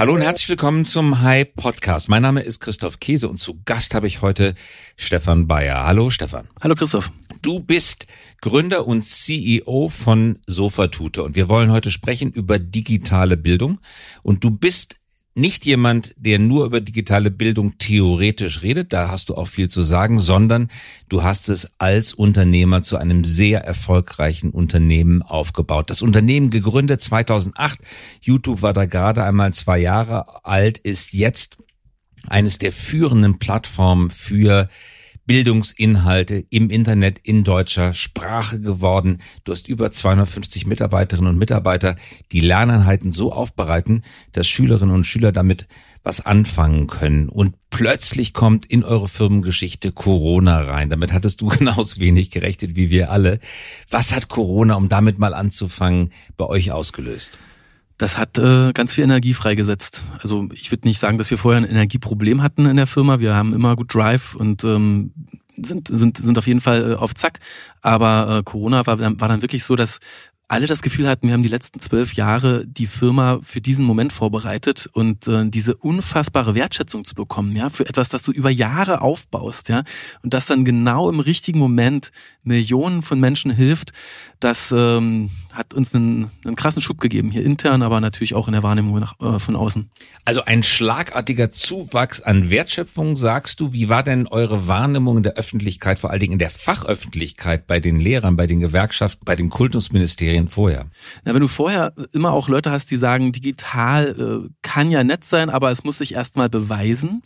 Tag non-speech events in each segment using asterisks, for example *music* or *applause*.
Hallo und herzlich willkommen zum Hi Podcast. Mein Name ist Christoph Käse und zu Gast habe ich heute Stefan Bayer. Hallo Stefan. Hallo Christoph. Du bist Gründer und CEO von Sofatute und wir wollen heute sprechen über digitale Bildung und du bist nicht jemand, der nur über digitale Bildung theoretisch redet, da hast du auch viel zu sagen, sondern du hast es als Unternehmer zu einem sehr erfolgreichen Unternehmen aufgebaut. Das Unternehmen gegründet 2008, YouTube war da gerade einmal zwei Jahre alt, ist jetzt eines der führenden Plattformen für Bildungsinhalte im Internet in deutscher Sprache geworden. Du hast über 250 Mitarbeiterinnen und Mitarbeiter, die Lerneinheiten so aufbereiten, dass Schülerinnen und Schüler damit was anfangen können. Und plötzlich kommt in eure Firmengeschichte Corona rein. Damit hattest du *laughs* genauso wenig gerechnet wie wir alle. Was hat Corona, um damit mal anzufangen, bei euch ausgelöst? Das hat äh, ganz viel Energie freigesetzt. Also ich würde nicht sagen, dass wir vorher ein Energieproblem hatten in der Firma. Wir haben immer gut Drive und ähm, sind, sind, sind auf jeden Fall äh, auf Zack. Aber äh, Corona war, war dann wirklich so, dass alle das Gefühl hatten, wir haben die letzten zwölf Jahre die Firma für diesen Moment vorbereitet und äh, diese unfassbare Wertschätzung zu bekommen, ja, für etwas, das du über Jahre aufbaust, ja, und das dann genau im richtigen Moment Millionen von Menschen hilft, das ähm, hat uns einen, einen krassen Schub gegeben, hier intern, aber natürlich auch in der Wahrnehmung nach, äh, von außen. Also ein schlagartiger Zuwachs an Wertschöpfung, sagst du. Wie war denn eure Wahrnehmung in der Öffentlichkeit, vor allen Dingen in der Fachöffentlichkeit, bei den Lehrern, bei den Gewerkschaften, bei den Kultusministerien vorher? Na, wenn du vorher immer auch Leute hast, die sagen, digital äh, kann ja nett sein, aber es muss sich erstmal beweisen,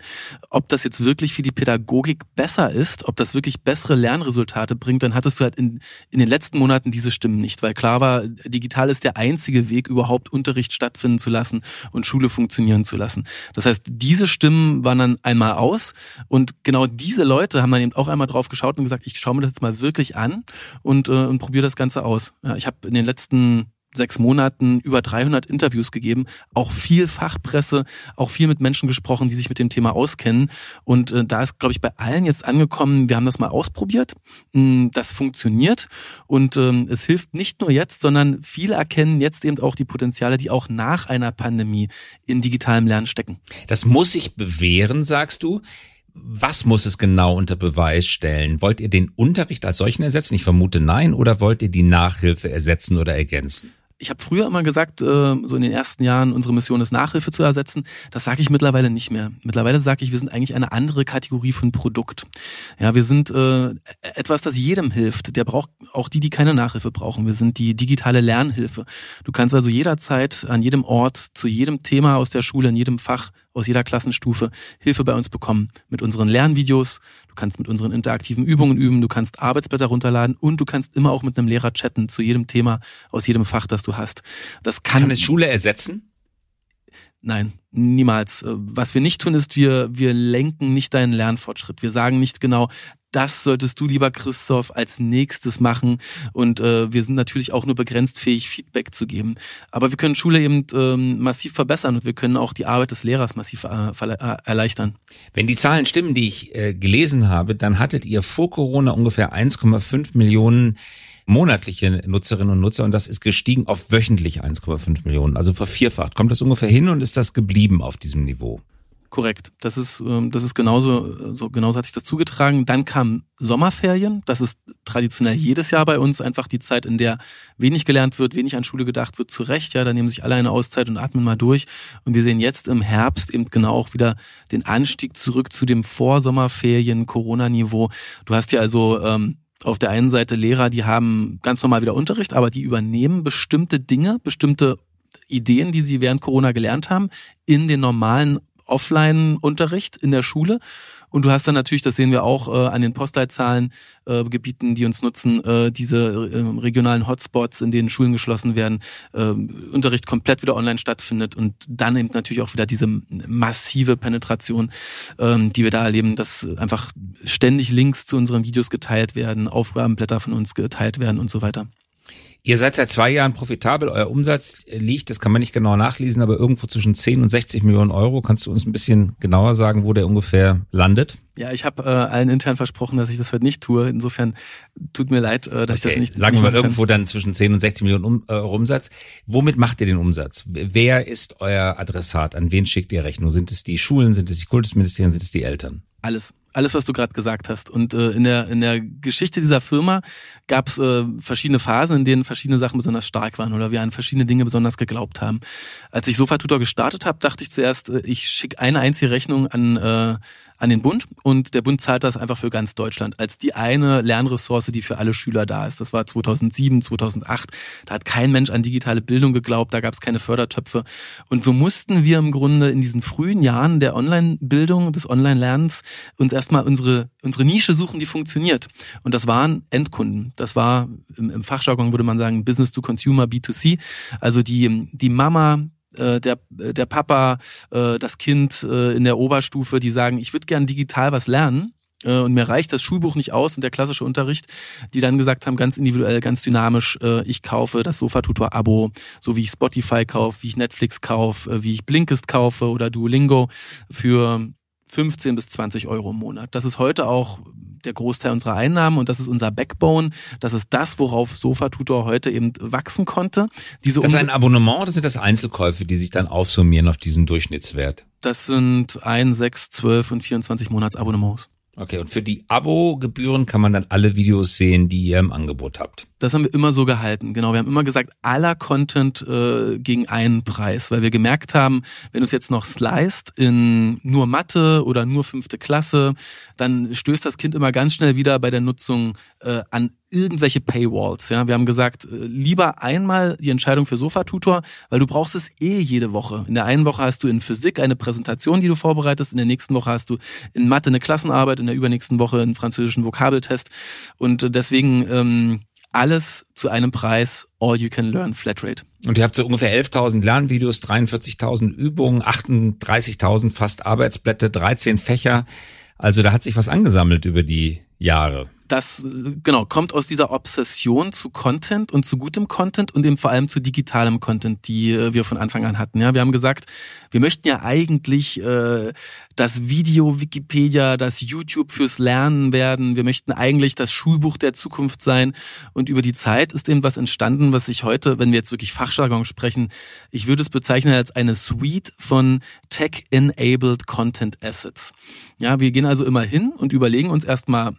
ob das jetzt wirklich für die Pädagogik besser ist, ob das wirklich bessere Lernresultate bringt, dann hattest du halt in, in den letzten Monaten diese Stimmen nicht, weil klar war, digital ist der einzige Weg, überhaupt Unterricht stattfinden zu lassen und Schule funktionieren zu lassen. Das heißt, diese Stimmen waren dann einmal aus und genau diese Leute haben dann eben auch einmal drauf geschaut und gesagt, ich schaue mir das jetzt mal wirklich an und, äh, und probiere das Ganze aus. Ja, ich habe in den letzten sechs Monaten über 300 Interviews gegeben, auch viel Fachpresse, auch viel mit Menschen gesprochen, die sich mit dem Thema auskennen. Und äh, da ist, glaube ich, bei allen jetzt angekommen, wir haben das mal ausprobiert, hm, das funktioniert und ähm, es hilft nicht nur jetzt, sondern viele erkennen jetzt eben auch die Potenziale, die auch nach einer Pandemie in digitalem Lernen stecken. Das muss sich bewähren, sagst du. Was muss es genau unter Beweis stellen? Wollt ihr den Unterricht als solchen ersetzen? Ich vermute nein. Oder wollt ihr die Nachhilfe ersetzen oder ergänzen? ich habe früher immer gesagt, äh, so in den ersten Jahren, unsere Mission ist Nachhilfe zu ersetzen. Das sage ich mittlerweile nicht mehr. Mittlerweile sage ich, wir sind eigentlich eine andere Kategorie von Produkt. Ja, wir sind äh, etwas, das jedem hilft. Der braucht auch die, die keine Nachhilfe brauchen. Wir sind die digitale Lernhilfe. Du kannst also jederzeit an jedem Ort zu jedem Thema aus der Schule, in jedem Fach aus jeder Klassenstufe Hilfe bei uns bekommen mit unseren Lernvideos. Du kannst mit unseren interaktiven Übungen üben, du kannst Arbeitsblätter runterladen und du kannst immer auch mit einem Lehrer chatten zu jedem Thema aus jedem Fach, das du hast. Das kann, kann es Schule ersetzen? Nein, niemals. Was wir nicht tun, ist, wir, wir lenken nicht deinen Lernfortschritt. Wir sagen nicht genau, das solltest du, lieber Christoph, als nächstes machen. Und äh, wir sind natürlich auch nur begrenzt fähig, Feedback zu geben. Aber wir können Schule eben ähm, massiv verbessern und wir können auch die Arbeit des Lehrers massiv äh, äh, erleichtern. Wenn die Zahlen stimmen, die ich äh, gelesen habe, dann hattet ihr vor Corona ungefähr 1,5 Millionen monatliche Nutzerinnen und Nutzer und das ist gestiegen auf wöchentlich 1,5 Millionen, also vervierfacht. Kommt das ungefähr hin und ist das geblieben auf diesem Niveau? Korrekt. Das ist, ähm, das ist genauso, so genauso hat sich das zugetragen. Dann kam Sommerferien. Das ist traditionell jedes Jahr bei uns einfach die Zeit, in der wenig gelernt wird, wenig an Schule gedacht wird. Zu Recht, ja, da nehmen sich alle eine Auszeit und atmen mal durch. Und wir sehen jetzt im Herbst eben genau auch wieder den Anstieg zurück zu dem Vorsommerferien Corona-Niveau. Du hast ja also, ähm, auf der einen Seite Lehrer, die haben ganz normal wieder Unterricht, aber die übernehmen bestimmte Dinge, bestimmte Ideen, die sie während Corona gelernt haben, in den normalen Offline-Unterricht in der Schule. Und du hast dann natürlich, das sehen wir auch äh, an den Postleitzahlen, äh, Gebieten, die uns nutzen, äh, diese äh, regionalen Hotspots, in denen Schulen geschlossen werden, äh, Unterricht komplett wieder online stattfindet und dann eben natürlich auch wieder diese massive Penetration, äh, die wir da erleben, dass einfach ständig Links zu unseren Videos geteilt werden, Aufgabenblätter von uns geteilt werden und so weiter. Ihr seid seit zwei Jahren profitabel. Euer Umsatz liegt, das kann man nicht genau nachlesen, aber irgendwo zwischen 10 und 60 Millionen Euro. Kannst du uns ein bisschen genauer sagen, wo der ungefähr landet? Ja, ich habe äh, allen intern versprochen, dass ich das heute nicht tue. Insofern tut mir leid, äh, dass okay. ich das nicht. Sagen wir mal irgendwo dann zwischen 10 und 60 Millionen um, äh, Umsatz. Womit macht ihr den Umsatz? Wer ist euer Adressat? An wen schickt ihr Rechnung? Sind es die Schulen? Sind es die Kultusministerien? Sind es die Eltern? Alles alles, was du gerade gesagt hast. Und äh, in, der, in der Geschichte dieser Firma gab es äh, verschiedene Phasen, in denen verschiedene Sachen besonders stark waren oder wir an verschiedene Dinge besonders geglaubt haben. Als ich Sofa Tutor gestartet habe, dachte ich zuerst, äh, ich schicke eine einzige Rechnung an, äh, an den Bund und der Bund zahlt das einfach für ganz Deutschland als die eine Lernressource, die für alle Schüler da ist. Das war 2007, 2008. Da hat kein Mensch an digitale Bildung geglaubt, da gab es keine Fördertöpfe. Und so mussten wir im Grunde in diesen frühen Jahren der Online-Bildung, des Online-Lernens uns erstmal unsere, unsere Nische suchen, die funktioniert. Und das waren Endkunden. Das war im, im Fachjargon würde man sagen Business to Consumer, B2C. Also die, die Mama, äh, der, der Papa, äh, das Kind äh, in der Oberstufe, die sagen, ich würde gern digital was lernen und mir reicht das Schulbuch nicht aus und der klassische Unterricht, die dann gesagt haben, ganz individuell, ganz dynamisch, ich kaufe das Sofa-Tutor-Abo, so wie ich Spotify kaufe, wie ich Netflix kaufe, wie ich Blinkist kaufe oder Duolingo für 15 bis 20 Euro im Monat. Das ist heute auch der Großteil unserer Einnahmen und das ist unser Backbone. Das ist das, worauf Sofa-Tutor heute eben wachsen konnte. Diese das ist ein Abonnement oder sind das Einzelkäufe, die sich dann aufsummieren auf diesen Durchschnittswert? Das sind ein, sechs, zwölf und 24 Monatsabonnements. Okay, und für die Abo-Gebühren kann man dann alle Videos sehen, die ihr im Angebot habt. Das haben wir immer so gehalten. Genau, wir haben immer gesagt, aller Content äh, gegen einen Preis, weil wir gemerkt haben, wenn du es jetzt noch sliced in nur Mathe oder nur fünfte Klasse, dann stößt das Kind immer ganz schnell wieder bei der Nutzung äh, an irgendwelche Paywalls. Ja, wir haben gesagt, äh, lieber einmal die Entscheidung für Sofa-Tutor, weil du brauchst es eh jede Woche. In der einen Woche hast du in Physik eine Präsentation, die du vorbereitest. In der nächsten Woche hast du in Mathe eine Klassenarbeit. In der übernächsten Woche einen französischen Vokabeltest. Und deswegen ähm, alles zu einem Preis All You Can Learn Flatrate. Und ihr habt so ungefähr 11.000 Lernvideos, 43.000 Übungen, 38.000 fast Arbeitsblätter, 13 Fächer. Also da hat sich was angesammelt über die Jahre das genau kommt aus dieser Obsession zu Content und zu gutem Content und eben vor allem zu digitalem Content, die äh, wir von Anfang an hatten. Ja, wir haben gesagt, wir möchten ja eigentlich äh, das Video Wikipedia, das YouTube fürs Lernen werden. Wir möchten eigentlich das Schulbuch der Zukunft sein. Und über die Zeit ist eben was entstanden, was ich heute, wenn wir jetzt wirklich Fachjargon sprechen, ich würde es bezeichnen als eine Suite von Tech-enabled Content Assets. Ja, wir gehen also immer hin und überlegen uns erstmal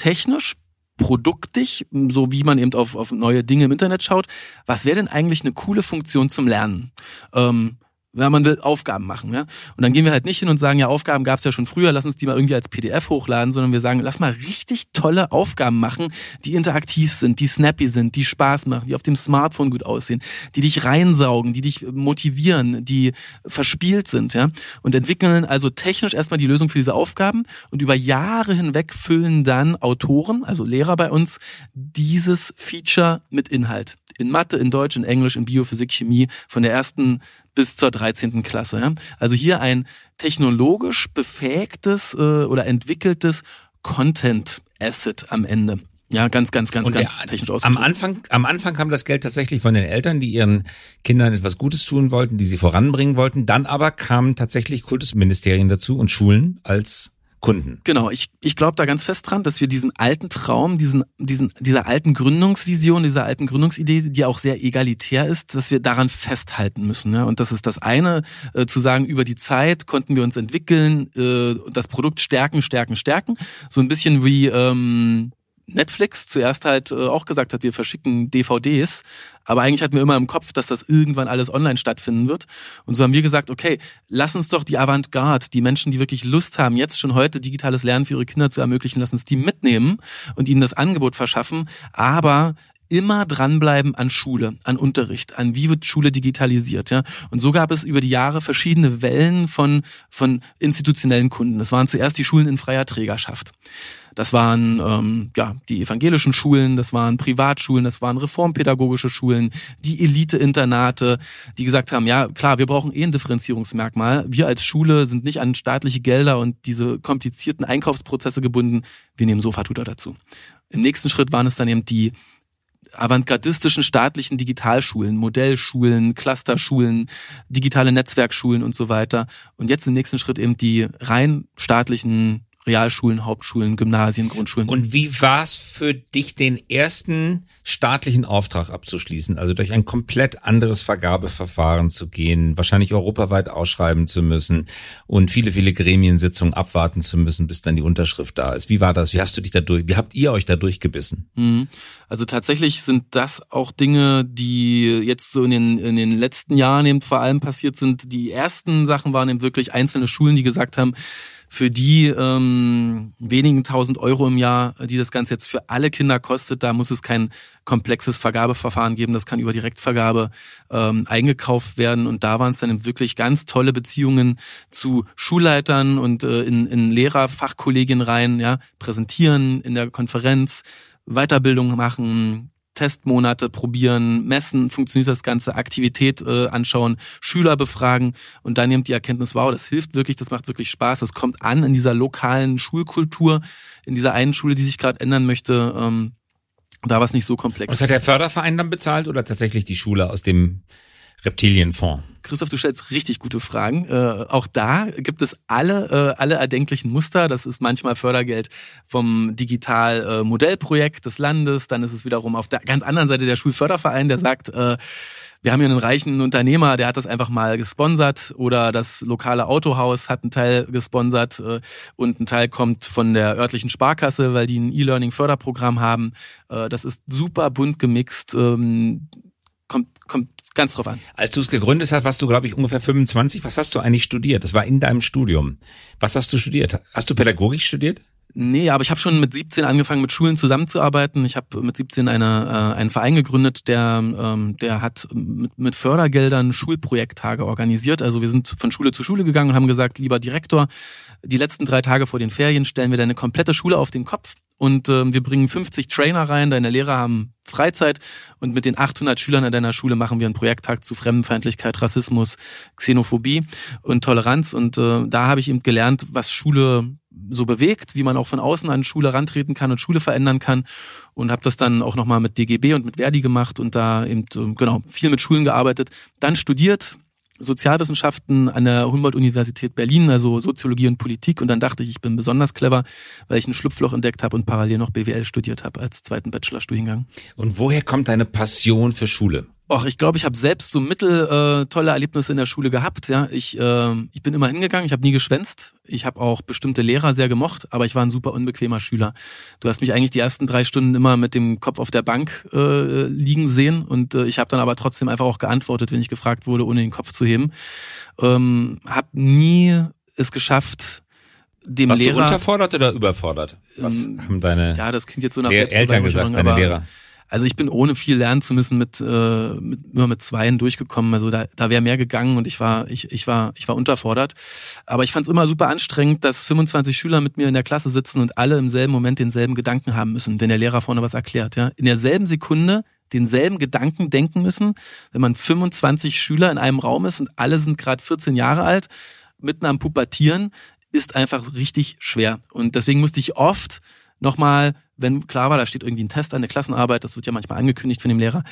technisch, produktig, so wie man eben auf, auf neue Dinge im Internet schaut. Was wäre denn eigentlich eine coole Funktion zum Lernen? Ähm, wenn man will, Aufgaben machen. Ja? Und dann gehen wir halt nicht hin und sagen, ja, Aufgaben gab es ja schon früher, lass uns die mal irgendwie als PDF hochladen, sondern wir sagen, lass mal richtig tolle Aufgaben machen, die interaktiv sind, die snappy sind, die Spaß machen, die auf dem Smartphone gut aussehen, die dich reinsaugen, die dich motivieren, die verspielt sind. Ja? Und entwickeln also technisch erstmal die Lösung für diese Aufgaben und über Jahre hinweg füllen dann Autoren, also Lehrer bei uns, dieses Feature mit Inhalt. In Mathe, in Deutsch, in Englisch, in Biophysik, Chemie, von der ersten bis zur 13. Klasse. Also hier ein technologisch befähigtes äh, oder entwickeltes Content Asset am Ende. Ja, ganz, ganz, ganz, und ganz der, technisch ausgedrückt. Am Anfang, am Anfang kam das Geld tatsächlich von den Eltern, die ihren Kindern etwas Gutes tun wollten, die sie voranbringen wollten. Dann aber kamen tatsächlich Kultusministerien dazu und Schulen als Kunden. Genau, ich, ich glaube da ganz fest dran, dass wir diesen alten Traum, diesen, diesen, dieser alten Gründungsvision, dieser alten Gründungsidee, die auch sehr egalitär ist, dass wir daran festhalten müssen. Ja? Und das ist das eine, äh, zu sagen, über die Zeit konnten wir uns entwickeln, äh, das Produkt stärken, stärken, stärken. So ein bisschen wie ähm, Netflix zuerst halt äh, auch gesagt hat, wir verschicken DVDs, aber eigentlich hatten wir immer im Kopf, dass das irgendwann alles online stattfinden wird. Und so haben wir gesagt, okay, lass uns doch die Avantgarde, die Menschen, die wirklich Lust haben, jetzt schon heute digitales Lernen für ihre Kinder zu ermöglichen, lass uns die mitnehmen und ihnen das Angebot verschaffen, aber immer dranbleiben an Schule, an Unterricht, an wie wird Schule digitalisiert, ja. Und so gab es über die Jahre verschiedene Wellen von, von institutionellen Kunden. Das waren zuerst die Schulen in freier Trägerschaft. Das waren ähm, ja die evangelischen Schulen, das waren Privatschulen, das waren reformpädagogische Schulen, die Elite-Internate, die gesagt haben, ja klar, wir brauchen eh ein Differenzierungsmerkmal. Wir als Schule sind nicht an staatliche Gelder und diese komplizierten Einkaufsprozesse gebunden. Wir nehmen Sofatutor dazu. Im nächsten Schritt waren es dann eben die avantgardistischen staatlichen Digitalschulen, Modellschulen, Clusterschulen, digitale Netzwerkschulen und so weiter. Und jetzt im nächsten Schritt eben die rein staatlichen Realschulen, Hauptschulen, Gymnasien, Grundschulen. Und wie war es für dich, den ersten staatlichen Auftrag abzuschließen, also durch ein komplett anderes Vergabeverfahren zu gehen, wahrscheinlich europaweit ausschreiben zu müssen und viele, viele Gremiensitzungen abwarten zu müssen, bis dann die Unterschrift da ist? Wie war das? Wie hast du dich dadurch, wie habt ihr euch da durchgebissen? Mhm. Also tatsächlich sind das auch Dinge, die jetzt so in den, in den letzten Jahren eben vor allem passiert sind. Die ersten Sachen waren eben wirklich einzelne Schulen, die gesagt haben, für die ähm, wenigen tausend Euro im Jahr, die das Ganze jetzt für alle Kinder kostet, da muss es kein komplexes Vergabeverfahren geben. Das kann über Direktvergabe ähm, eingekauft werden. Und da waren es dann wirklich ganz tolle Beziehungen zu Schulleitern und äh, in, in Lehrerfachkollegien rein, ja, präsentieren in der Konferenz, Weiterbildung machen, Testmonate probieren, messen, funktioniert das Ganze, Aktivität äh, anschauen, Schüler befragen und dann nimmt die Erkenntnis, wow, das hilft wirklich, das macht wirklich Spaß, das kommt an in dieser lokalen Schulkultur, in dieser einen Schule, die sich gerade ändern möchte. Ähm, da war es nicht so komplex. Und das hat der Förderverein dann bezahlt oder tatsächlich die Schule aus dem Reptilienfonds? Christoph, du stellst richtig gute Fragen. Äh, auch da gibt es alle, äh, alle erdenklichen Muster. Das ist manchmal Fördergeld vom Digital-Modellprojekt äh, des Landes. Dann ist es wiederum auf der ganz anderen Seite der Schulförderverein, der sagt, äh, wir haben hier einen reichen Unternehmer, der hat das einfach mal gesponsert oder das lokale Autohaus hat einen Teil gesponsert äh, und ein Teil kommt von der örtlichen Sparkasse, weil die ein E-Learning-Förderprogramm haben. Äh, das ist super bunt gemixt. Ähm, kommt, kommt ganz drauf an. Als du es gegründet hast, warst du, glaube ich, ungefähr 25. Was hast du eigentlich studiert? Das war in deinem Studium. Was hast du studiert? Hast du Pädagogik studiert? Nee, aber ich habe schon mit 17 angefangen, mit Schulen zusammenzuarbeiten. Ich habe mit 17 eine, äh, einen Verein gegründet, der, ähm, der hat mit, mit Fördergeldern Schulprojekttage organisiert. Also wir sind von Schule zu Schule gegangen und haben gesagt, lieber Direktor, die letzten drei Tage vor den Ferien stellen wir deine komplette Schule auf den Kopf und äh, wir bringen 50 Trainer rein, deine Lehrer haben Freizeit und mit den 800 Schülern an deiner Schule machen wir einen Projekttag zu Fremdenfeindlichkeit, Rassismus, Xenophobie und Toleranz. Und äh, da habe ich eben gelernt, was Schule so bewegt, wie man auch von außen an Schule rantreten kann und Schule verändern kann. Und habe das dann auch nochmal mit DGB und mit Verdi gemacht und da eben äh, genau viel mit Schulen gearbeitet, dann studiert, Sozialwissenschaften an der Humboldt-Universität Berlin, also Soziologie und Politik. Und dann dachte ich, ich bin besonders clever, weil ich ein Schlupfloch entdeckt habe und parallel noch BWL studiert habe als zweiten Bachelorstudiengang. Und woher kommt deine Passion für Schule? Och, ich glaube, ich habe selbst so mittel äh, tolle Erlebnisse in der Schule gehabt. Ja, ich äh, ich bin immer hingegangen, ich habe nie geschwänzt. Ich habe auch bestimmte Lehrer sehr gemocht, aber ich war ein super unbequemer Schüler. Du hast mich eigentlich die ersten drei Stunden immer mit dem Kopf auf der Bank äh, liegen sehen und äh, ich habe dann aber trotzdem einfach auch geantwortet, wenn ich gefragt wurde, ohne den Kopf zu heben. Ähm, hab nie es geschafft, dem Warst Lehrer. du unterfordert oder überfordert? Was ähm, haben deine ja, das klingt jetzt so nach Eltern gesagt, deine Lehrer? Also ich bin ohne viel lernen zu müssen mit, äh, mit nur mit Zweien durchgekommen. Also da, da wäre mehr gegangen und ich war, ich, ich war, ich war unterfordert. Aber ich fand es immer super anstrengend, dass 25 Schüler mit mir in der Klasse sitzen und alle im selben Moment denselben Gedanken haben müssen, wenn der Lehrer vorne was erklärt. Ja, in derselben Sekunde denselben Gedanken denken müssen, wenn man 25 Schüler in einem Raum ist und alle sind gerade 14 Jahre alt, mitten am Pubertieren, ist einfach richtig schwer. Und deswegen musste ich oft nochmal wenn klar war, da steht irgendwie ein Test an, eine Klassenarbeit, das wird ja manchmal angekündigt von dem Lehrer,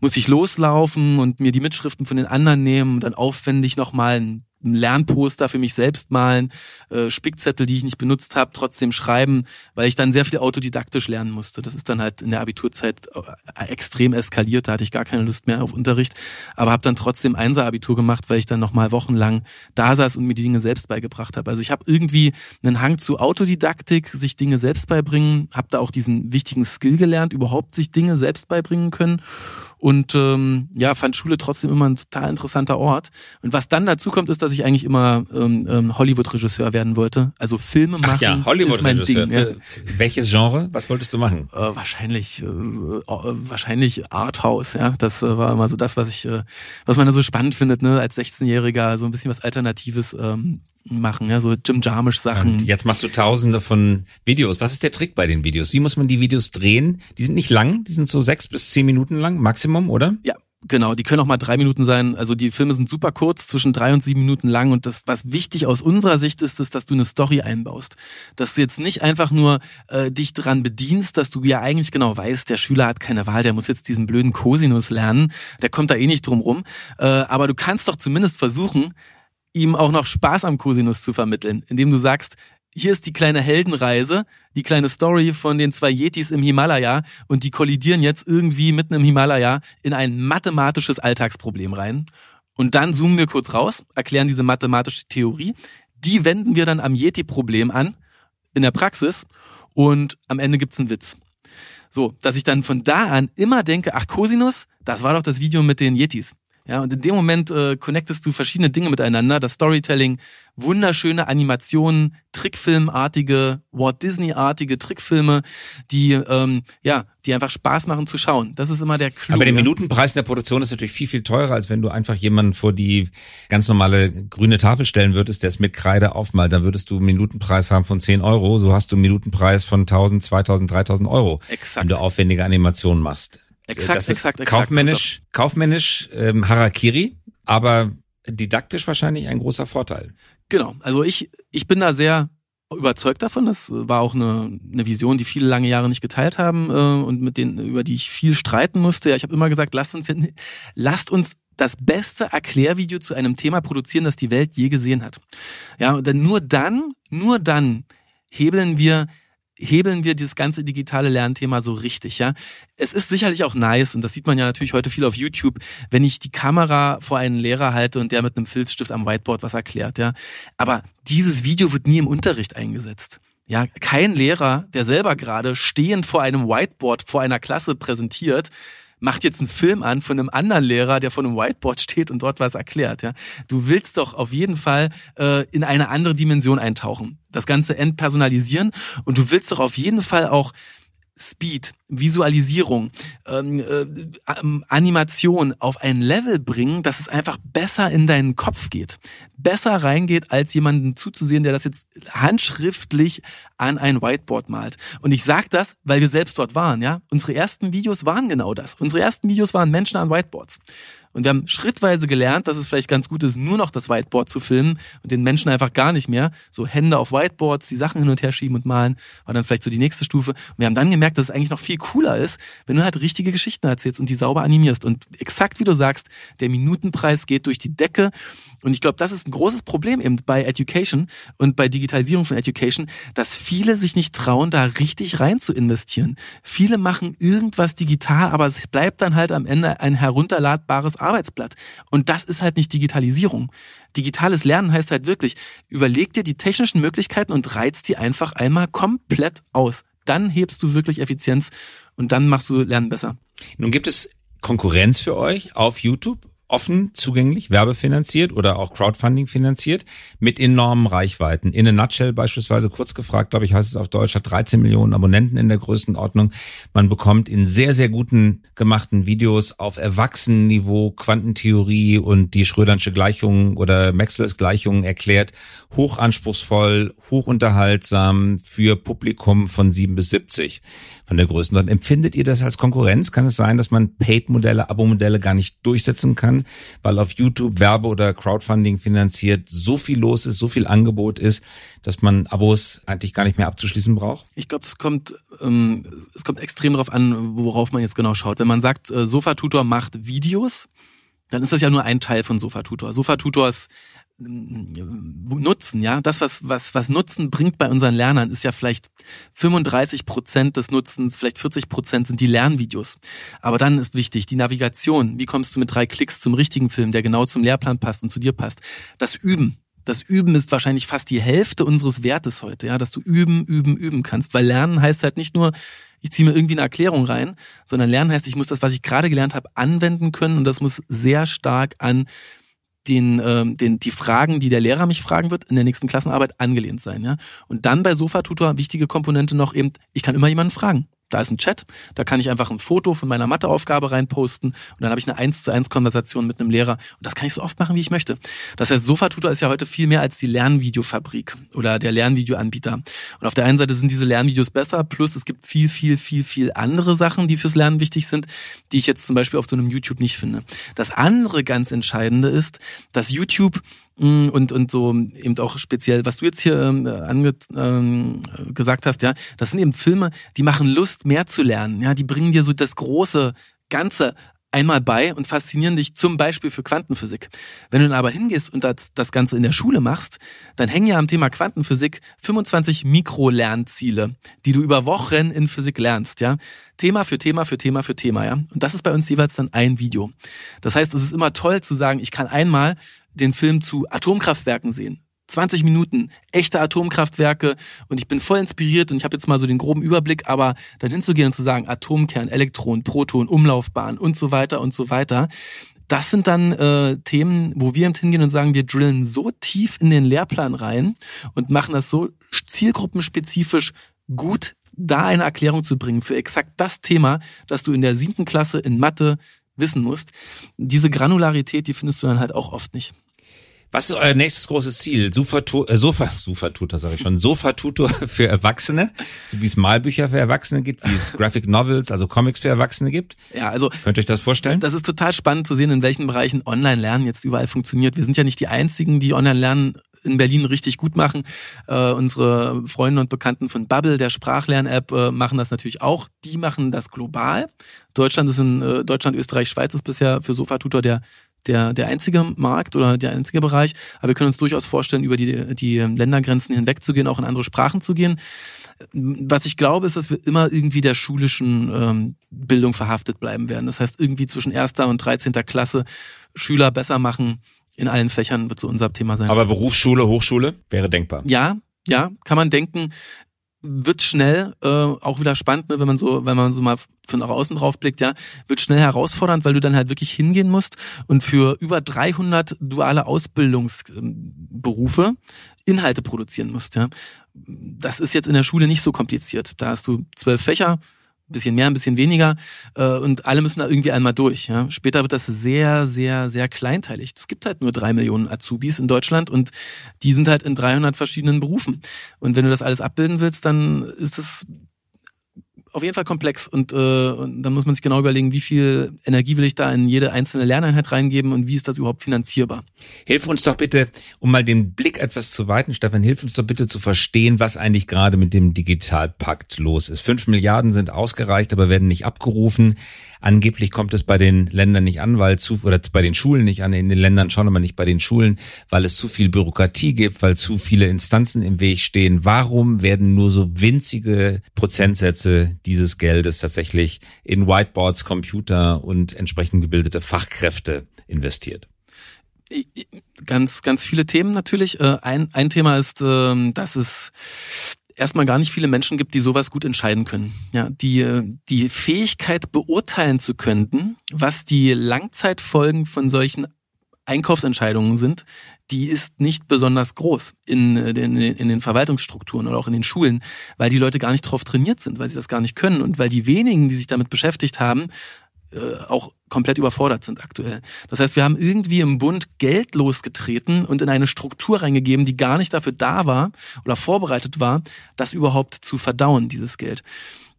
muss ich loslaufen und mir die Mitschriften von den anderen nehmen und dann aufwendig nochmal ein Lernposter für mich selbst malen, äh, Spickzettel, die ich nicht benutzt habe, trotzdem schreiben, weil ich dann sehr viel autodidaktisch lernen musste. Das ist dann halt in der Abiturzeit äh, extrem eskaliert, da hatte ich gar keine Lust mehr auf Unterricht, aber habe dann trotzdem Einser-Abitur gemacht, weil ich dann nochmal wochenlang da saß und mir die Dinge selbst beigebracht habe. Also ich habe irgendwie einen Hang zu Autodidaktik, sich Dinge selbst beibringen, habe da auch diesen wichtigen Skill gelernt, überhaupt sich Dinge selbst beibringen können und ähm, ja, fand Schule trotzdem immer ein total interessanter Ort. Und was dann dazu kommt, ist, dass ich eigentlich immer ähm, ähm, Hollywood-Regisseur werden wollte. Also Filme machen. Ach ja, Hollywood-Regisseur. Ja. Welches Genre? Was wolltest du machen? Äh, wahrscheinlich, äh, äh, wahrscheinlich Arthouse. Ja, das äh, war immer so das, was ich, äh, was man da so spannend findet, ne, als 16-Jähriger, so ein bisschen was Alternatives. Ähm, machen, ja, so Jim Jarmusch Sachen. Und jetzt machst du tausende von Videos. Was ist der Trick bei den Videos? Wie muss man die Videos drehen? Die sind nicht lang, die sind so sechs bis zehn Minuten lang, Maximum, oder? Ja, Genau, die können auch mal drei Minuten sein. Also die Filme sind super kurz, zwischen drei und sieben Minuten lang. Und das, was wichtig aus unserer Sicht ist, ist, dass du eine Story einbaust. Dass du jetzt nicht einfach nur äh, dich dran bedienst, dass du ja eigentlich genau weißt, der Schüler hat keine Wahl, der muss jetzt diesen blöden Cosinus lernen, der kommt da eh nicht drum rum. Äh, aber du kannst doch zumindest versuchen, ihm auch noch Spaß am Cosinus zu vermitteln, indem du sagst, hier ist die kleine Heldenreise, die kleine Story von den zwei Yetis im Himalaya und die kollidieren jetzt irgendwie mitten im Himalaya in ein mathematisches Alltagsproblem rein. Und dann zoomen wir kurz raus, erklären diese mathematische Theorie. Die wenden wir dann am Yeti-Problem an, in der Praxis, und am Ende gibt's einen Witz. So, dass ich dann von da an immer denke, ach, Cosinus, das war doch das Video mit den Yetis. Ja, und in dem Moment äh, connectest du verschiedene Dinge miteinander. Das Storytelling, wunderschöne Animationen, Trickfilmartige, Walt Disney-artige Trickfilme, die ähm, ja, die einfach Spaß machen zu schauen. Das ist immer der Clou. Aber der Minutenpreis in der Produktion ist natürlich viel, viel teurer, als wenn du einfach jemanden vor die ganz normale grüne Tafel stellen würdest, der es mit Kreide aufmalt. Dann würdest du einen Minutenpreis haben von 10 Euro. So hast du einen Minutenpreis von 1000, 2000, 3000 Euro, Exakt. wenn du aufwendige Animationen machst. Exakt, das exakt, exakt. Kaufmännisch, kaufmännisch ähm, Harakiri, aber didaktisch wahrscheinlich ein großer Vorteil. Genau. Also ich, ich bin da sehr überzeugt davon. Das war auch eine, eine Vision, die viele lange Jahre nicht geteilt haben äh, und mit denen, über die ich viel streiten musste. Ja, ich habe immer gesagt, lasst uns, lasst uns das beste Erklärvideo zu einem Thema produzieren, das die Welt je gesehen hat. Ja, und dann nur dann, nur dann hebeln wir hebeln wir dieses ganze digitale Lernthema so richtig, ja. Es ist sicherlich auch nice, und das sieht man ja natürlich heute viel auf YouTube, wenn ich die Kamera vor einen Lehrer halte und der mit einem Filzstift am Whiteboard was erklärt, ja. Aber dieses Video wird nie im Unterricht eingesetzt. Ja, kein Lehrer, der selber gerade stehend vor einem Whiteboard vor einer Klasse präsentiert, macht jetzt einen Film an von einem anderen Lehrer, der vor einem Whiteboard steht und dort was erklärt. Ja? Du willst doch auf jeden Fall äh, in eine andere Dimension eintauchen, das Ganze entpersonalisieren und du willst doch auf jeden Fall auch Speed, Visualisierung, ähm, äh, Animation auf ein Level bringen, dass es einfach besser in deinen Kopf geht. Besser reingeht, als jemanden zuzusehen, der das jetzt handschriftlich an ein Whiteboard malt. Und ich sage das, weil wir selbst dort waren. Ja, Unsere ersten Videos waren genau das. Unsere ersten Videos waren Menschen an Whiteboards. Und wir haben schrittweise gelernt, dass es vielleicht ganz gut ist, nur noch das Whiteboard zu filmen und den Menschen einfach gar nicht mehr. So Hände auf Whiteboards, die Sachen hin und her schieben und malen, war dann vielleicht so die nächste Stufe. Und wir haben dann gemerkt, dass es eigentlich noch viel cooler ist, wenn du halt richtige Geschichten erzählst und die sauber animierst. Und exakt wie du sagst, der Minutenpreis geht durch die Decke. Und ich glaube, das ist ein großes Problem eben bei Education und bei Digitalisierung von Education, dass viele sich nicht trauen, da richtig rein zu investieren. Viele machen irgendwas digital, aber es bleibt dann halt am Ende ein herunterladbares Arbeitsblatt. Und das ist halt nicht Digitalisierung. Digitales Lernen heißt halt wirklich, überleg dir die technischen Möglichkeiten und reiz die einfach einmal komplett aus. Dann hebst du wirklich Effizienz und dann machst du Lernen besser. Nun gibt es Konkurrenz für euch auf YouTube offen zugänglich, werbefinanziert oder auch Crowdfunding finanziert, mit enormen Reichweiten. In a Nutshell beispielsweise, kurz gefragt, glaube ich, heißt es auf Deutsch, hat 13 Millionen Abonnenten in der Größenordnung. Man bekommt in sehr, sehr guten gemachten Videos auf Erwachsenenniveau Quantentheorie und die Schrödersche Gleichung oder Maxwells Gleichungen erklärt, hochanspruchsvoll, hochunterhaltsam für Publikum von 7 bis 70 von der Größenordnung. Empfindet ihr das als Konkurrenz? Kann es sein, dass man Paid-Modelle, Abo-Modelle gar nicht durchsetzen kann, weil auf YouTube Werbe- oder Crowdfunding finanziert so viel los ist, so viel Angebot ist, dass man Abos eigentlich gar nicht mehr abzuschließen braucht? Ich glaube, es kommt, ähm, es kommt extrem darauf an, worauf man jetzt genau schaut. Wenn man sagt, äh, Sofa-Tutor macht Videos, dann ist das ja nur ein Teil von Sofa-Tutor. Sofa-Tutor ist Nutzen, ja, das was was was Nutzen bringt bei unseren Lernern ist ja vielleicht 35 Prozent des Nutzens, vielleicht 40 Prozent sind die Lernvideos. Aber dann ist wichtig die Navigation. Wie kommst du mit drei Klicks zum richtigen Film, der genau zum Lehrplan passt und zu dir passt? Das Üben. Das Üben ist wahrscheinlich fast die Hälfte unseres Wertes heute, ja, dass du üben, üben, üben kannst. Weil Lernen heißt halt nicht nur, ich ziehe mir irgendwie eine Erklärung rein, sondern Lernen heißt, ich muss das, was ich gerade gelernt habe, anwenden können und das muss sehr stark an den, ähm, den, die Fragen, die der Lehrer mich fragen wird, in der nächsten Klassenarbeit angelehnt sein. Ja? Und dann bei Sofa-Tutor wichtige Komponente noch eben, ich kann immer jemanden fragen. Da ist ein Chat, da kann ich einfach ein Foto von meiner Matheaufgabe reinposten und dann habe ich eine 1 zu 1 Konversation mit einem Lehrer und das kann ich so oft machen, wie ich möchte. Das heißt, Sofatutor ist ja heute viel mehr als die Lernvideofabrik oder der Lernvideoanbieter. Und auf der einen Seite sind diese Lernvideos besser, plus es gibt viel, viel, viel, viel andere Sachen, die fürs Lernen wichtig sind, die ich jetzt zum Beispiel auf so einem YouTube nicht finde. Das andere ganz Entscheidende ist, dass YouTube und, und so eben auch speziell, was du jetzt hier ähm, ange, ähm, gesagt hast, ja, das sind eben Filme, die machen Lust, mehr zu lernen. Ja, die bringen dir so das große Ganze einmal bei und faszinieren dich zum Beispiel für Quantenphysik. Wenn du dann aber hingehst und das, das Ganze in der Schule machst, dann hängen ja am Thema Quantenphysik 25 Mikrolernziele, die du über Wochen in Physik lernst, ja. Thema für Thema für Thema für Thema, ja. Und das ist bei uns jeweils dann ein Video. Das heißt, es ist immer toll zu sagen, ich kann einmal den Film zu Atomkraftwerken sehen 20 Minuten, echte Atomkraftwerke und ich bin voll inspiriert und ich habe jetzt mal so den groben Überblick, aber dann hinzugehen und zu sagen, Atomkern, Elektron, Proton, Umlaufbahn und so weiter und so weiter, das sind dann äh, Themen, wo wir hingehen und sagen, wir drillen so tief in den Lehrplan rein und machen das so zielgruppenspezifisch gut, da eine Erklärung zu bringen für exakt das Thema, das du in der siebten Klasse in Mathe wissen musst. Diese Granularität, die findest du dann halt auch oft nicht. Was ist euer nächstes großes Ziel? Sofa, äh, Sofa, *laughs* Sofa Tutor, sage ich schon. Sofa Tutor für Erwachsene, so wie es Malbücher für Erwachsene gibt, wie es Graphic Novels, also Comics für Erwachsene gibt. Ja, also könnt ihr euch das vorstellen? Das ist total spannend zu sehen, in welchen Bereichen Online-Lernen jetzt überall funktioniert. Wir sind ja nicht die einzigen, die Online-Lernen in Berlin richtig gut machen. Äh, unsere Freunde und Bekannten von Bubble, der Sprachlern-App, äh, machen das natürlich auch. Die machen das global. Deutschland ist in äh, Deutschland, Österreich, Schweiz ist bisher für Sofa Tutor der der, der einzige Markt oder der einzige Bereich. Aber wir können uns durchaus vorstellen, über die, die Ländergrenzen hinwegzugehen, auch in andere Sprachen zu gehen. Was ich glaube, ist, dass wir immer irgendwie der schulischen ähm, Bildung verhaftet bleiben werden. Das heißt, irgendwie zwischen erster und 13. Klasse Schüler besser machen in allen Fächern wird so unser Thema sein. Aber Berufsschule, Hochschule wäre denkbar. Ja, ja, kann man denken wird schnell äh, auch wieder spannend, ne, wenn man so, wenn man so mal von außen drauf blickt, ja, wird schnell herausfordernd, weil du dann halt wirklich hingehen musst und für über 300 duale Ausbildungsberufe Inhalte produzieren musst, ja. Das ist jetzt in der Schule nicht so kompliziert. Da hast du zwölf Fächer, bisschen mehr, ein bisschen weniger äh, und alle müssen da irgendwie einmal durch. Ja. Später wird das sehr, sehr, sehr kleinteilig. Es gibt halt nur drei Millionen Azubis in Deutschland und die sind halt in 300 verschiedenen Berufen. Und wenn du das alles abbilden willst, dann ist es auf jeden Fall komplex und, äh, und dann muss man sich genau überlegen, wie viel Energie will ich da in jede einzelne Lerneinheit reingeben und wie ist das überhaupt finanzierbar. Hilf uns doch bitte, um mal den Blick etwas zu weiten, Stefan, hilf uns doch bitte zu verstehen, was eigentlich gerade mit dem Digitalpakt los ist. Fünf Milliarden sind ausgereicht, aber werden nicht abgerufen. Angeblich kommt es bei den Ländern nicht an, weil zu, oder bei den Schulen nicht an, in den Ländern schon, aber nicht bei den Schulen, weil es zu viel Bürokratie gibt, weil zu viele Instanzen im Weg stehen. Warum werden nur so winzige Prozentsätze dieses Geldes tatsächlich in Whiteboards, Computer und entsprechend gebildete Fachkräfte investiert? ganz, ganz viele Themen natürlich. Äh, ein, ein Thema ist, ähm, dass es erstmal gar nicht viele Menschen gibt, die sowas gut entscheiden können. Ja, die, die Fähigkeit beurteilen zu können, was die Langzeitfolgen von solchen Einkaufsentscheidungen sind, die ist nicht besonders groß in den, in den Verwaltungsstrukturen oder auch in den Schulen, weil die Leute gar nicht darauf trainiert sind, weil sie das gar nicht können und weil die wenigen, die sich damit beschäftigt haben, äh, auch komplett überfordert sind aktuell. Das heißt, wir haben irgendwie im Bund Geld losgetreten und in eine Struktur reingegeben, die gar nicht dafür da war oder vorbereitet war, das überhaupt zu verdauen, dieses Geld.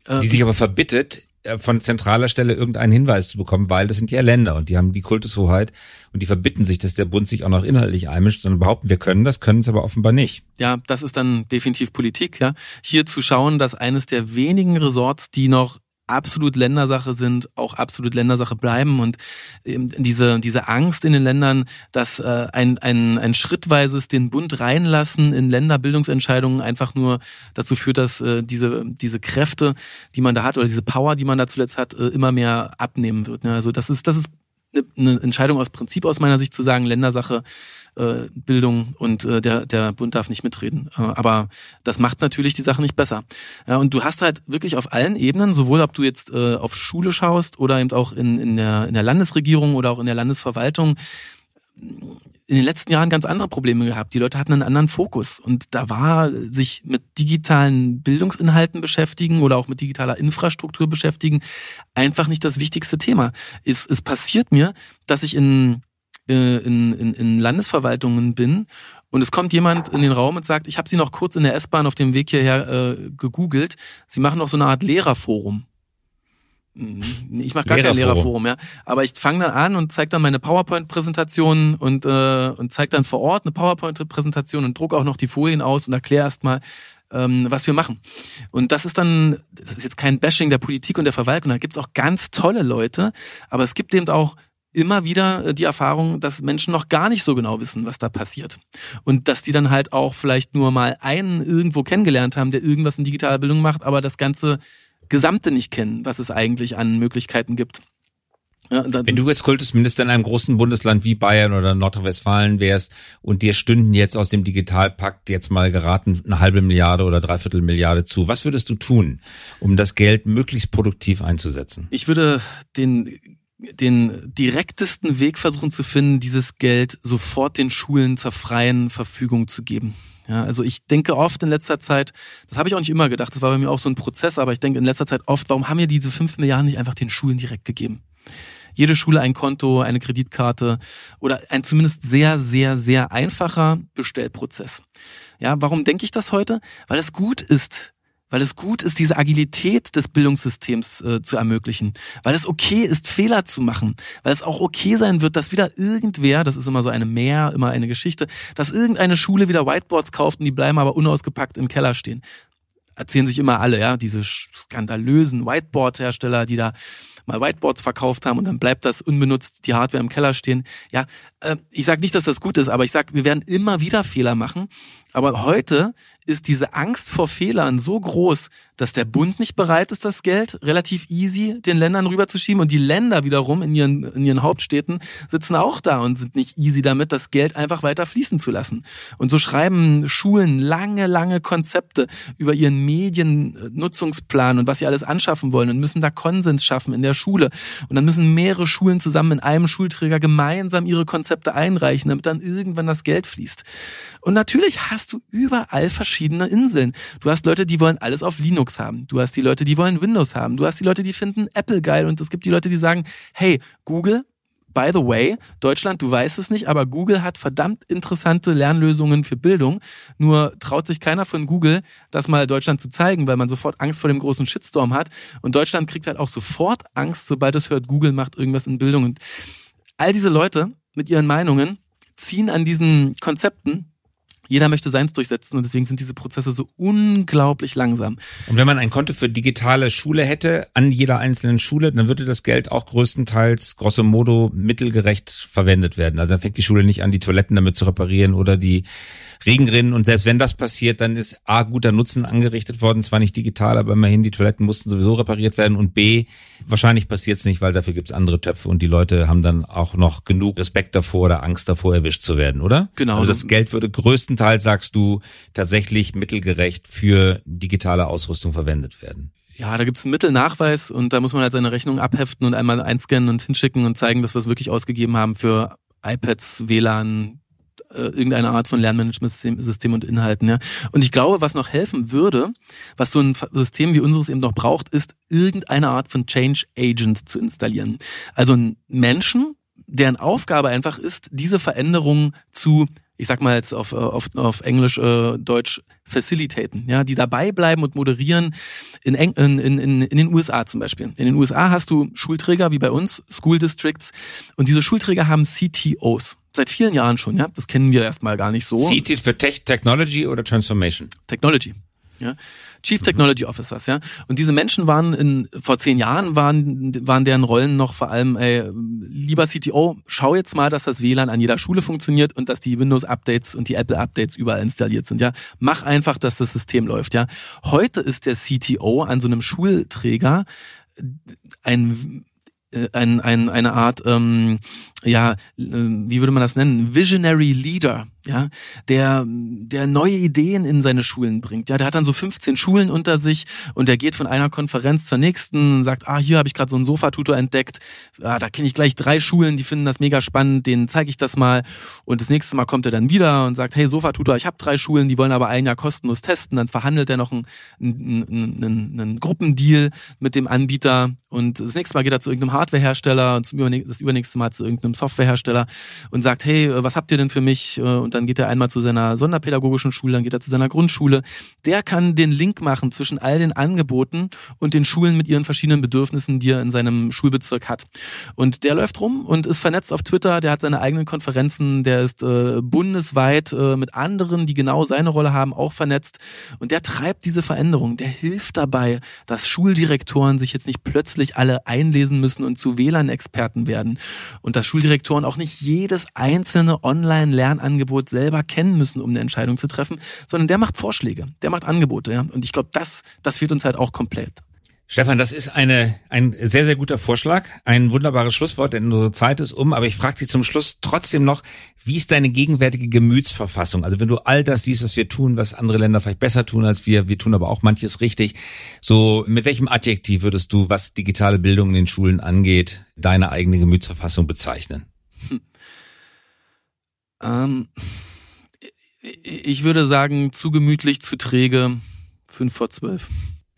Äh, die sich aber verbittet, äh, von zentraler Stelle irgendeinen Hinweis zu bekommen, weil das sind ja Länder und die haben die Kultushoheit und die verbitten sich, dass der Bund sich auch noch inhaltlich einmischt, sondern behaupten, wir können das, können es aber offenbar nicht. Ja, das ist dann definitiv Politik, ja. Hier zu schauen, dass eines der wenigen Resorts, die noch absolut Ländersache sind, auch absolut Ländersache bleiben und diese, diese Angst in den Ländern, dass äh, ein, ein, ein schrittweises den Bund reinlassen in Länderbildungsentscheidungen einfach nur dazu führt, dass äh, diese, diese Kräfte, die man da hat oder diese Power, die man da zuletzt hat, äh, immer mehr abnehmen wird. Ne? Also das ist, das ist eine Entscheidung aus Prinzip aus meiner Sicht zu sagen, Ländersache äh, Bildung und äh, der, der Bund darf nicht mitreden. Äh, aber das macht natürlich die Sache nicht besser. Ja, und du hast halt wirklich auf allen Ebenen, sowohl ob du jetzt äh, auf Schule schaust oder eben auch in, in, der, in der Landesregierung oder auch in der Landesverwaltung, in den letzten Jahren ganz andere Probleme gehabt. Die Leute hatten einen anderen Fokus und da war sich mit digitalen Bildungsinhalten beschäftigen oder auch mit digitaler Infrastruktur beschäftigen einfach nicht das wichtigste Thema. Es, es passiert mir, dass ich in, äh, in, in, in Landesverwaltungen bin und es kommt jemand in den Raum und sagt, ich habe Sie noch kurz in der S-Bahn auf dem Weg hierher äh, gegoogelt. Sie machen noch so eine Art Lehrerforum. Ich mache gar kein Lehrerforum, ja. Aber ich fange dann an und zeige dann meine PowerPoint-Präsentation und, äh, und zeige dann vor Ort eine PowerPoint-Präsentation und druck auch noch die Folien aus und erkläre erstmal, ähm, was wir machen. Und das ist dann, das ist jetzt kein Bashing der Politik und der Verwaltung, da gibt's auch ganz tolle Leute, aber es gibt eben auch immer wieder äh, die Erfahrung, dass Menschen noch gar nicht so genau wissen, was da passiert. Und dass die dann halt auch vielleicht nur mal einen irgendwo kennengelernt haben, der irgendwas in digitaler Bildung macht, aber das Ganze Gesamte nicht kennen, was es eigentlich an Möglichkeiten gibt. Ja, Wenn du jetzt Kultusminister in einem großen Bundesland wie Bayern oder Nordrhein-Westfalen wärst und dir stünden jetzt aus dem Digitalpakt jetzt mal geraten eine halbe Milliarde oder dreiviertel Milliarde zu, was würdest du tun, um das Geld möglichst produktiv einzusetzen? Ich würde den den direktesten Weg versuchen zu finden, dieses Geld sofort den Schulen zur freien Verfügung zu geben. Ja, also ich denke oft in letzter Zeit, das habe ich auch nicht immer gedacht, das war bei mir auch so ein Prozess, aber ich denke in letzter Zeit oft, warum haben wir diese fünf Milliarden nicht einfach den Schulen direkt gegeben? Jede Schule ein Konto, eine Kreditkarte oder ein zumindest sehr, sehr, sehr einfacher Bestellprozess. Ja, warum denke ich das heute? Weil es gut ist, weil es gut ist, diese Agilität des Bildungssystems äh, zu ermöglichen, weil es okay ist, Fehler zu machen, weil es auch okay sein wird, dass wieder irgendwer, das ist immer so eine Mehr, immer eine Geschichte, dass irgendeine Schule wieder Whiteboards kauft und die bleiben aber unausgepackt im Keller stehen. Erzählen sich immer alle, ja, diese skandalösen Whiteboard-Hersteller, die da mal Whiteboards verkauft haben und dann bleibt das unbenutzt, die Hardware im Keller stehen. Ja, ich sage nicht, dass das gut ist, aber ich sage, wir werden immer wieder Fehler machen. Aber heute ist diese Angst vor Fehlern so groß, dass der Bund nicht bereit ist, das Geld relativ easy den Ländern rüberzuschieben und die Länder wiederum in ihren, in ihren Hauptstädten sitzen auch da und sind nicht easy damit, das Geld einfach weiter fließen zu lassen. Und so schreiben Schulen lange, lange Konzepte über ihren Mediennutzungsplan und was sie alles anschaffen wollen und müssen da Konsens schaffen in der Schule. Und dann müssen mehrere Schulen zusammen in einem Schulträger gemeinsam ihre Konzepte einreichen, damit dann irgendwann das Geld fließt. Und natürlich hast du überall verschiedene Inseln. Du hast Leute, die wollen alles auf Linux haben. Du hast die Leute, die wollen Windows haben. Du hast die Leute, die finden Apple geil. Und es gibt die Leute, die sagen, hey, Google, by the way, Deutschland, du weißt es nicht, aber Google hat verdammt interessante Lernlösungen für Bildung. Nur traut sich keiner von Google, das mal Deutschland zu zeigen, weil man sofort Angst vor dem großen Shitstorm hat. Und Deutschland kriegt halt auch sofort Angst, sobald es hört, Google macht irgendwas in Bildung. Und all diese Leute mit ihren Meinungen ziehen an diesen Konzepten jeder möchte seins durchsetzen und deswegen sind diese Prozesse so unglaublich langsam. Und wenn man ein Konto für digitale Schule hätte, an jeder einzelnen Schule, dann würde das Geld auch größtenteils, grosso modo, mittelgerecht verwendet werden. Also dann fängt die Schule nicht an, die Toiletten damit zu reparieren oder die Regenrinnen. Und selbst wenn das passiert, dann ist A, guter Nutzen angerichtet worden. Zwar nicht digital, aber immerhin, die Toiletten mussten sowieso repariert werden. Und B, wahrscheinlich passiert es nicht, weil dafür gibt's andere Töpfe und die Leute haben dann auch noch genug Respekt davor oder Angst davor, erwischt zu werden, oder? Genau. Also das Geld würde größtenteils, sagst du, tatsächlich mittelgerecht für digitale Ausrüstung verwendet werden. Ja, da gibt's einen Mittelnachweis und da muss man halt seine Rechnung abheften und einmal einscannen und hinschicken und zeigen, dass wir es wirklich ausgegeben haben für iPads, WLAN, äh, irgendeine Art von Lernmanagementsystem und Inhalten. Ja. Und ich glaube, was noch helfen würde, was so ein System wie unseres eben noch braucht, ist irgendeine Art von Change Agent zu installieren. Also ein Menschen, deren Aufgabe einfach ist, diese Veränderung zu ich sag mal jetzt auf, auf, auf Englisch, äh, Deutsch, facilitaten, ja, die dabei bleiben und moderieren in, in, in, in den USA zum Beispiel. In den USA hast du Schulträger wie bei uns, School Districts, und diese Schulträger haben CTOs. Seit vielen Jahren schon, ja. Das kennen wir erstmal gar nicht so. CT für Tech Technology oder Transformation? Technology. Ja. Chief Technology Officers, ja. Und diese Menschen waren in, vor zehn Jahren waren, waren deren Rollen noch vor allem, ey, lieber CTO, schau jetzt mal, dass das WLAN an jeder Schule funktioniert und dass die Windows Updates und die Apple Updates überall installiert sind, ja. Mach einfach, dass das System läuft, ja. Heute ist der CTO an so einem Schulträger ein äh, ein, ein, eine Art ähm, ja, äh, wie würde man das nennen? Visionary Leader ja, der, der neue Ideen in seine Schulen bringt. Ja, der hat dann so 15 Schulen unter sich und der geht von einer Konferenz zur nächsten und sagt, ah, hier habe ich gerade so einen Sofatutor entdeckt. Ah, da kenne ich gleich drei Schulen, die finden das mega spannend, denen zeige ich das mal. Und das nächste Mal kommt er dann wieder und sagt, hey, Sofatutor, ich habe drei Schulen, die wollen aber ein Jahr kostenlos testen. Dann verhandelt er noch einen, einen, einen, einen Gruppendeal mit dem Anbieter und das nächste Mal geht er zu irgendeinem Hardwarehersteller und zum das übernächste Mal zu irgendeinem Softwarehersteller und sagt, hey, was habt ihr denn für mich? Und dann geht er einmal zu seiner sonderpädagogischen Schule, dann geht er zu seiner Grundschule. Der kann den Link machen zwischen all den Angeboten und den Schulen mit ihren verschiedenen Bedürfnissen, die er in seinem Schulbezirk hat. Und der läuft rum und ist vernetzt auf Twitter, der hat seine eigenen Konferenzen, der ist äh, bundesweit äh, mit anderen, die genau seine Rolle haben, auch vernetzt. Und der treibt diese Veränderung, der hilft dabei, dass Schuldirektoren sich jetzt nicht plötzlich alle einlesen müssen und zu WLAN-Experten werden. Und dass Schuldirektoren auch nicht jedes einzelne Online-Lernangebot selber kennen müssen, um eine Entscheidung zu treffen, sondern der macht Vorschläge, der macht Angebote. Ja? Und ich glaube, das, das fehlt uns halt auch komplett. Stefan, das ist eine, ein sehr, sehr guter Vorschlag. Ein wunderbares Schlusswort, denn unsere Zeit ist um. Aber ich frage dich zum Schluss trotzdem noch, wie ist deine gegenwärtige Gemütsverfassung? Also wenn du all das siehst, was wir tun, was andere Länder vielleicht besser tun als wir, wir tun aber auch manches richtig. So, mit welchem Adjektiv würdest du, was digitale Bildung in den Schulen angeht, deine eigene Gemütsverfassung bezeichnen? Hm. Ähm, ich würde sagen, zu gemütlich, zu träge, fünf vor zwölf.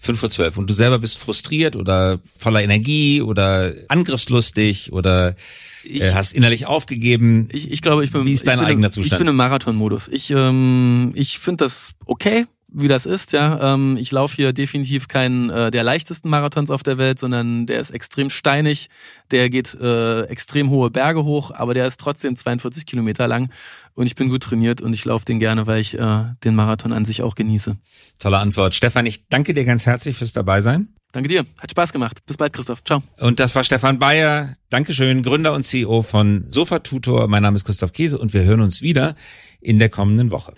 Fünf vor zwölf. Und du selber bist frustriert oder voller Energie oder angriffslustig oder ich, äh, hast innerlich aufgegeben. Ich, ich glaube, ich bin. Wie ist dein eigener im, Zustand? Ich bin im Marathonmodus. Ich, ähm, ich finde das okay wie das ist, ja. Ähm, ich laufe hier definitiv keinen äh, der leichtesten Marathons auf der Welt, sondern der ist extrem steinig, der geht äh, extrem hohe Berge hoch, aber der ist trotzdem 42 Kilometer lang und ich bin gut trainiert und ich laufe den gerne, weil ich äh, den Marathon an sich auch genieße. Tolle Antwort. Stefan, ich danke dir ganz herzlich fürs Dabeisein. Danke dir. Hat Spaß gemacht. Bis bald, Christoph. Ciao. Und das war Stefan Bayer. Dankeschön, Gründer und CEO von Sofa Tutor. Mein Name ist Christoph Käse und wir hören uns wieder in der kommenden Woche.